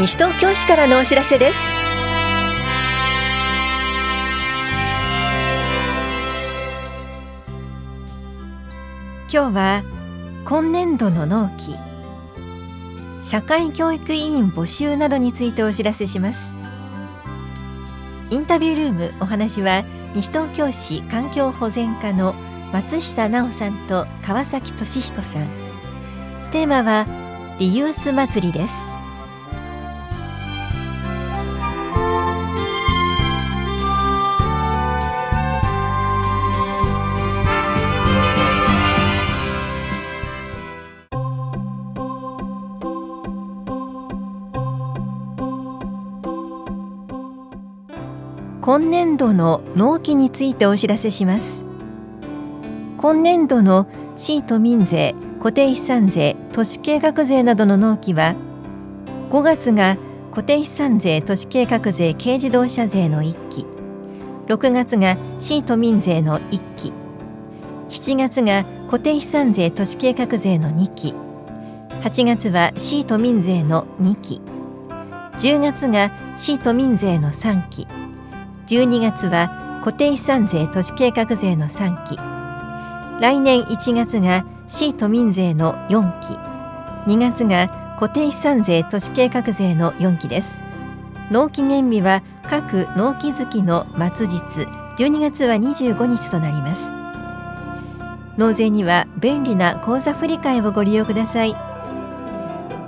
西東京市からのお知らせです。今日は今年度の納期。社会教育委員募集などについてお知らせします。インタビュールームお話は西東京市環境保全課の松下直さんと川崎俊彦さん。テーマはリユース祭りです。今年度の納期についてお知らせします。今年度の市都民税固定資産税都市計画税などの納期は5月が固定資産税都市計画税軽自動車税の1期6月が市都民税の1期7月が固定資産税都市計画税の2期8月は市都民税の2期10月が市都民税の3期12月は固定資産税都市計画税の3期。来年1月が市都民税の4期。2月が固定資産税都市計画税の4期です。納期限日は各納期月の末日。12月は25日となります。納税には便利な口座振替をご利用ください。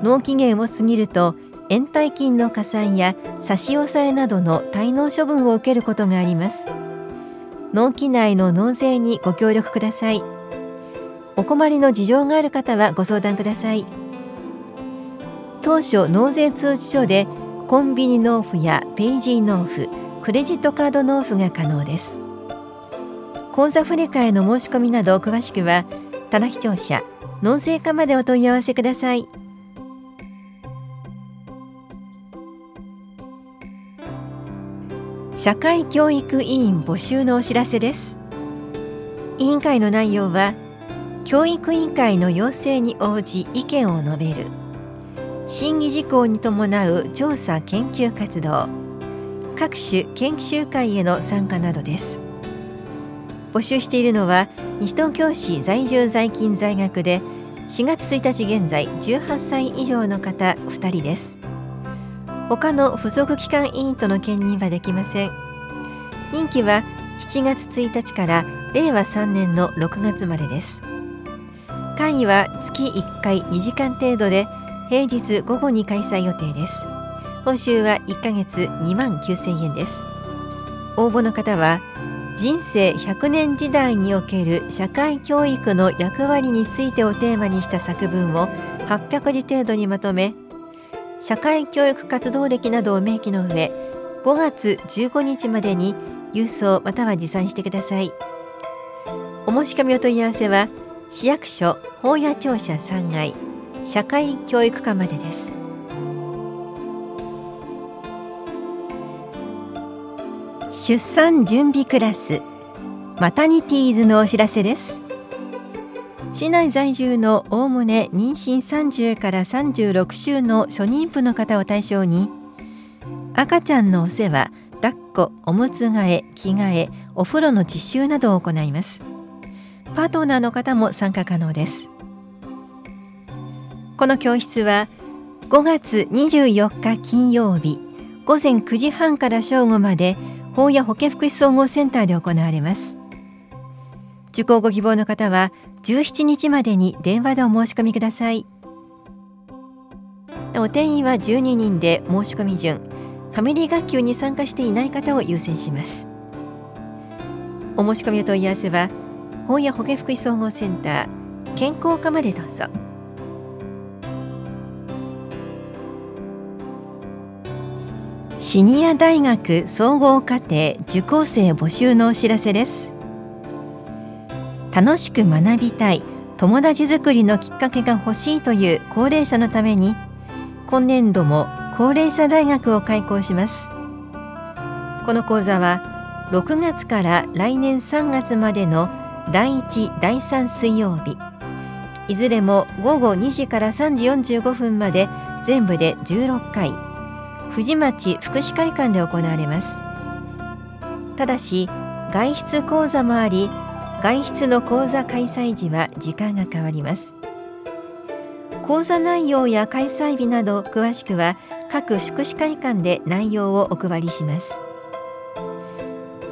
納期限を過ぎると延滞金の加算や差し押さえなどの滞納処分を受けることがあります。納期内の納税にご協力ください。お困りの事情がある方はご相談ください。当初納税通知書でコンビニ納付やペイジー納付クレジットカード納付が可能です。口座振替の申し込みなど詳しくは棚視聴者納税課までお問い合わせください。社会教育委員募集のお知らせです。委員会の内容は教育委員会の要請に応じ意見を述べる審議事項に伴う調査研究活動各種研究会への参加などです。募集しているのは西東京市在住在勤在学で4月1日現在18歳以上の方2人です。他の付属機関委員との兼任はできません。任期は7月1日から令和3年の6月までです。会議は月1回2時間程度で平日午後に開催予定です。報酬は1ヶ月2万9000円です。応募の方は人生100年時代における社会教育の役割についてをテーマにした作文を800字程度にまとめ社会教育活動歴などを明記の上5月15日までに郵送または持参してください。お申し込みお問い合わせは市役所法屋庁舎3階社会教育課までです。出産準備クラスマタニティーズのお知らせです。市内在住のおおむね妊娠30から36週の初妊婦の方を対象に赤ちゃんのお世話抱っこおむつ替え着替えお風呂の実習などを行います。パートナーの方も参加可能です。この教室は5月24日金曜日午前9時半から正午まで法や保健福祉総合センターで行われます。受講ご希望の方は17日までに電話でお申し込みください。お定員は12人で申し込み順。ファミリー学級に参加していない方を優先します。お申し込みお問い合わせは本屋保健福祉総合センター健康課までどうぞ。シニア大学総合課程受講生募集のお知らせです。楽しく学びたい友達づくりのきっかけが欲しいという高齢者のために今年度も高齢者大学を開講します。この講座は6月から来年3月までの第1第3水曜日。いずれも午後2時から3時45分まで全部で16回。藤町福祉会館で行われます。ただし外出講座もあり外出の講座開催時は時間が変わります。講座内容や開催日など詳しくは各福祉会館で内容をお配りします。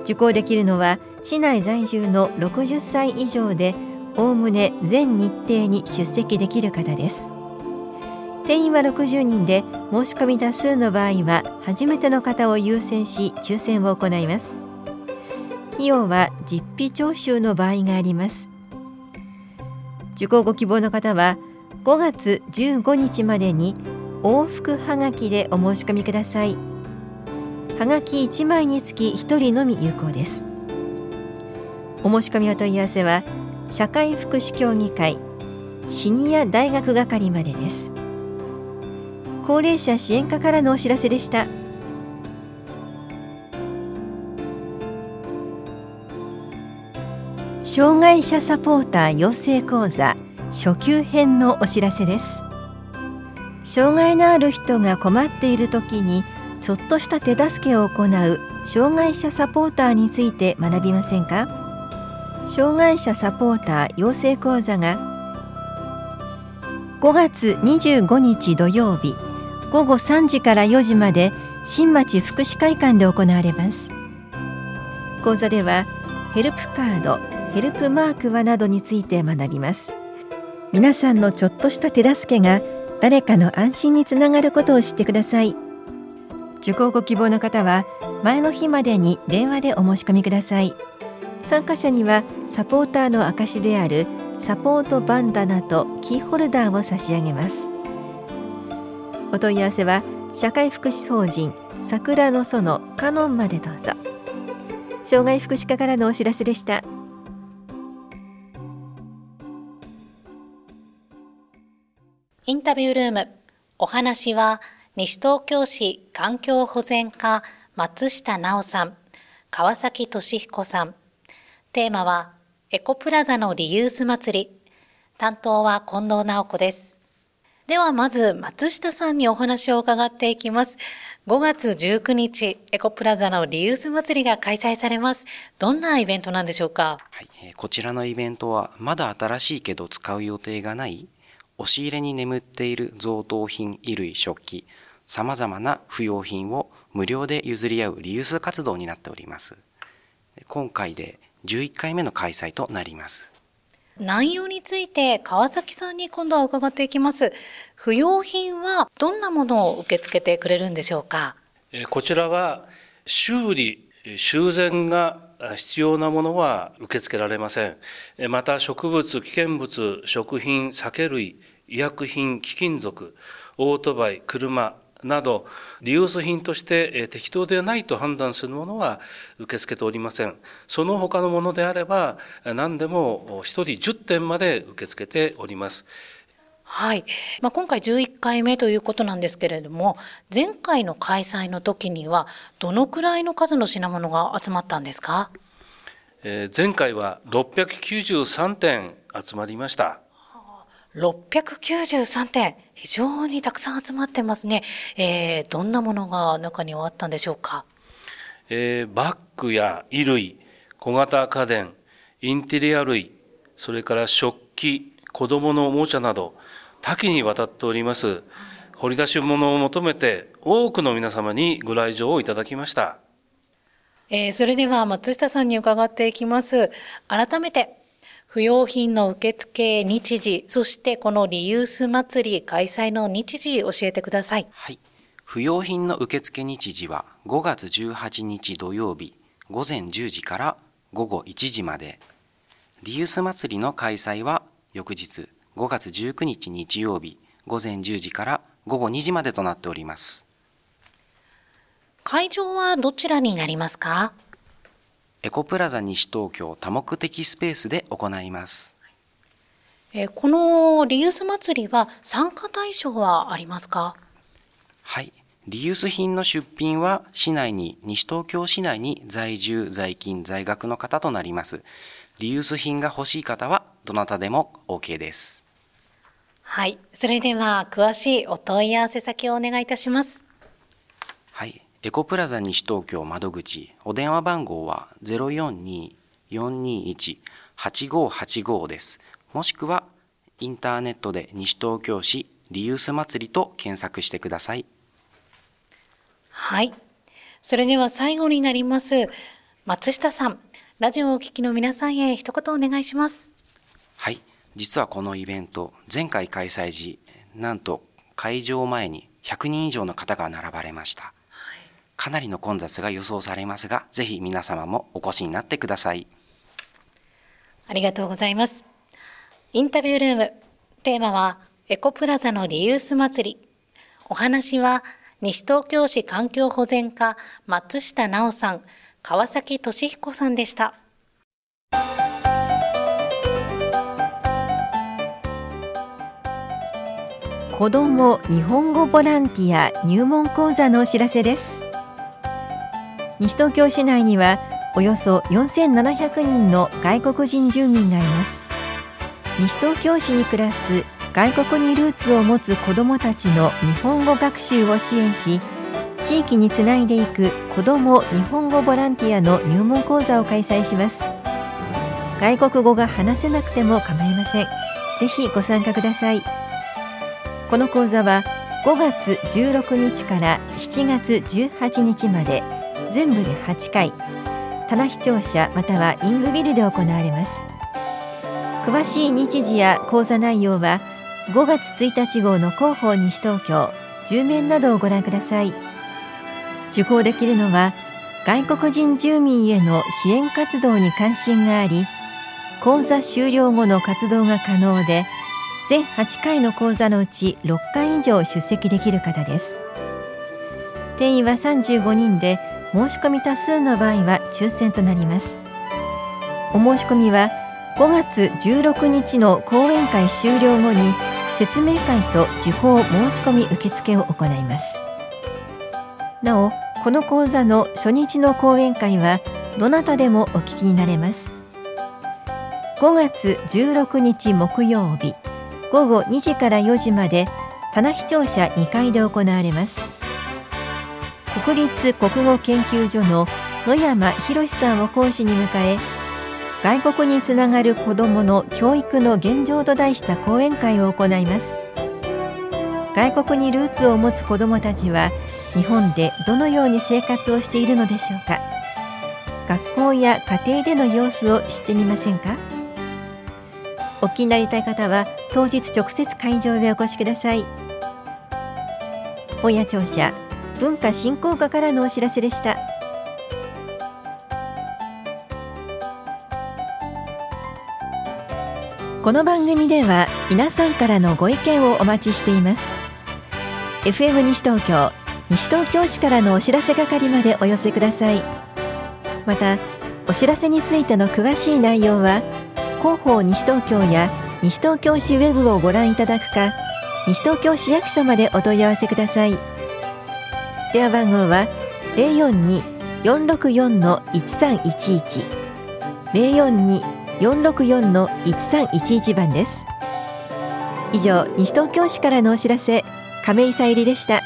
受講できるのは市内在住の60歳以上でおおむね全日程に出席できる方です。定員は60人で申し込み多数の場合は初めての方を優先し抽選を行います。費用は実費徴収の場合があります。受講ご希望の方は5月15日までに往復はがきでお申し込みください。はがき1枚につき1人のみ有効です。お申し込みお問い合わせは社会福祉協議会シニア大学係までです。高齢者支援課からのお知らせでした。障害者サポーター養成講座初級編のお知らせです。障害のある人が困っている時にちょっとした手助けを行う障害者サポーターについて学びませんか？障害者サポーター養成講座が5月25日土曜日午後3時から4時まで新町福祉会館で行われます。講座ではヘルプカードヘルプマークはなどについて学びます。皆さんのちょっとした手助けが誰かの安心につながることを知ってください。受講ご希望の方は前の日までに電話でお申し込みください。参加者にはサポーターの証であるサポートバンダナとキーホルダーを差し上げます。お問い合わせは社会福祉法人桜の園カノンまでどうぞ。障害福祉課からのお知らせでした。インタビュールームお話は西東京市環境保全課松下直さん、川崎俊彦さん。テーマはエコプラザのリユース祭り。担当は近藤直子です。ではまず松下さんにお話を伺っていきます。5月19日、エコプラザのリユース祭りが開催されます。どんなイベントなんでしょうか？はい、こちらのイベントはまだ新しいけど使う予定がない押し入れに眠っている贈答品、衣類、食器、様々な不要品を無料で譲り合うリユース活動になっております。今回で11回目の開催となります。内容について川崎さんに今度は伺っていきます。不要品はどんなものを受け付けてくれるんでしょうか？こちらは修理、修繕が必要なものは受け付けられません。また植物、危険物、食品、酒類、医薬品、貴金属、オートバイ、車など、リユース品として適当でないと判断するものは受け付けておりません。その他のものであれば、何でも1人10点まで受け付けております。はい。まあ、今回11回目ということなんですけれども、前回の開催の時には、どのくらいの数の品物が集まったんですか、えー、前回は693点集まりました。693点、非常にたくさん集まってますね。えー、どんなものが中にはあったんでしょうか？えー、バッグや衣類、小型家電、インテリア類、それから食器、子供のおもちゃなど、多岐にわたっております。掘り出し物を求めて多くの皆様にご来場をいただきました。えー、それでは松下さんに伺っていきます。改めて、不要品の受付日時、そしてこのリユース祭り開催の日時教えてください。はい。不要品の受付日時は5月18日土曜日午前10時から午後1時まで。リユース祭りの開催は翌日5月19日日曜日午前10時から午後2時までとなっております。会場はどちらになりますか？エコプラザ西東京多目的スペースで行います。えこのリユース祭りは参加対象はありますか？はい。リユース品の出品は市内に、西東京市内に在住、在勤、在学の方となります。リユース品が欲しい方はどなたでも OK です。はい。それでは詳しいお問い合わせ先をお願いいたします。はいエコプラザ西東京窓口お電話番号は042-421-8585ですもしくはインターネットで西東京市リユース祭りと検索してくださいはい。それでは最後になります。松下さん、ラジオをお聞きの皆さんへ一言お願いします。はい実はこのイベント前回開催時なんと会場前に100人以上の方が並ばれました、かなりの混雑が予想されますがぜひ皆様もお越しになってくださいありがとうございます。インタビュールーム、テーマはエコプラザのリユース祭り。お話は西東京市環境保全課松下直さん、川崎俊彦さんでした。子ども日本語ボランティア入門講座のお知らせです西東京市内にはおよそ4700人の外国人住民がいます。西東京市に暮らす外国にルーツを持つ子どもたちの日本語学習を支援し地域につないでいく子ども日本語ボランティアの入門講座を開催します。外国語が話せなくても構いません。ぜひご参加ください。この講座は5月16日から7月18日まで。全部で8回。棚視聴者またはイングビルで行われます。詳しい日時や講座内容は5月1日号の広報西東京10面などをご覧ください。受講できるのは外国人住民への支援活動に関心があり講座終了後の活動が可能で全8回の講座のうち6回以上出席できる方です。定員は35人で申し込み多数の場合は抽選となります。お申し込みは5月16日の講演会終了後に説明会と受講申し込み受付を行います。なおこの講座の初日の講演会はどなたでもお聞きになれます。5月16日木曜日午後2時から4時まで棚視聴者2階で行われます。国立国語研究所の野山博さんを講師に迎え外国につながる子どもの教育の現状と題した講演会を行います。外国にルーツを持つ子どもたちは日本でどのように生活をしているのでしょうか。学校や家庭での様子を知ってみませんか。お気になりたい方は当日直接会場へお越しください。本屋庁舎文化振興課からのお知らせでした。この番組では皆さんからのご意見をお待ちしています。FM 西東京西東京市からのお知らせ係までお寄せください。またお知らせについての詳しい内容は広報西東京や西東京市ウェブをご覧いただくか西東京市役所までお問い合わせください。電話番号は042-464-1311 042-464-1311番です。以上西東京市からのお知らせ亀井さゆりでした。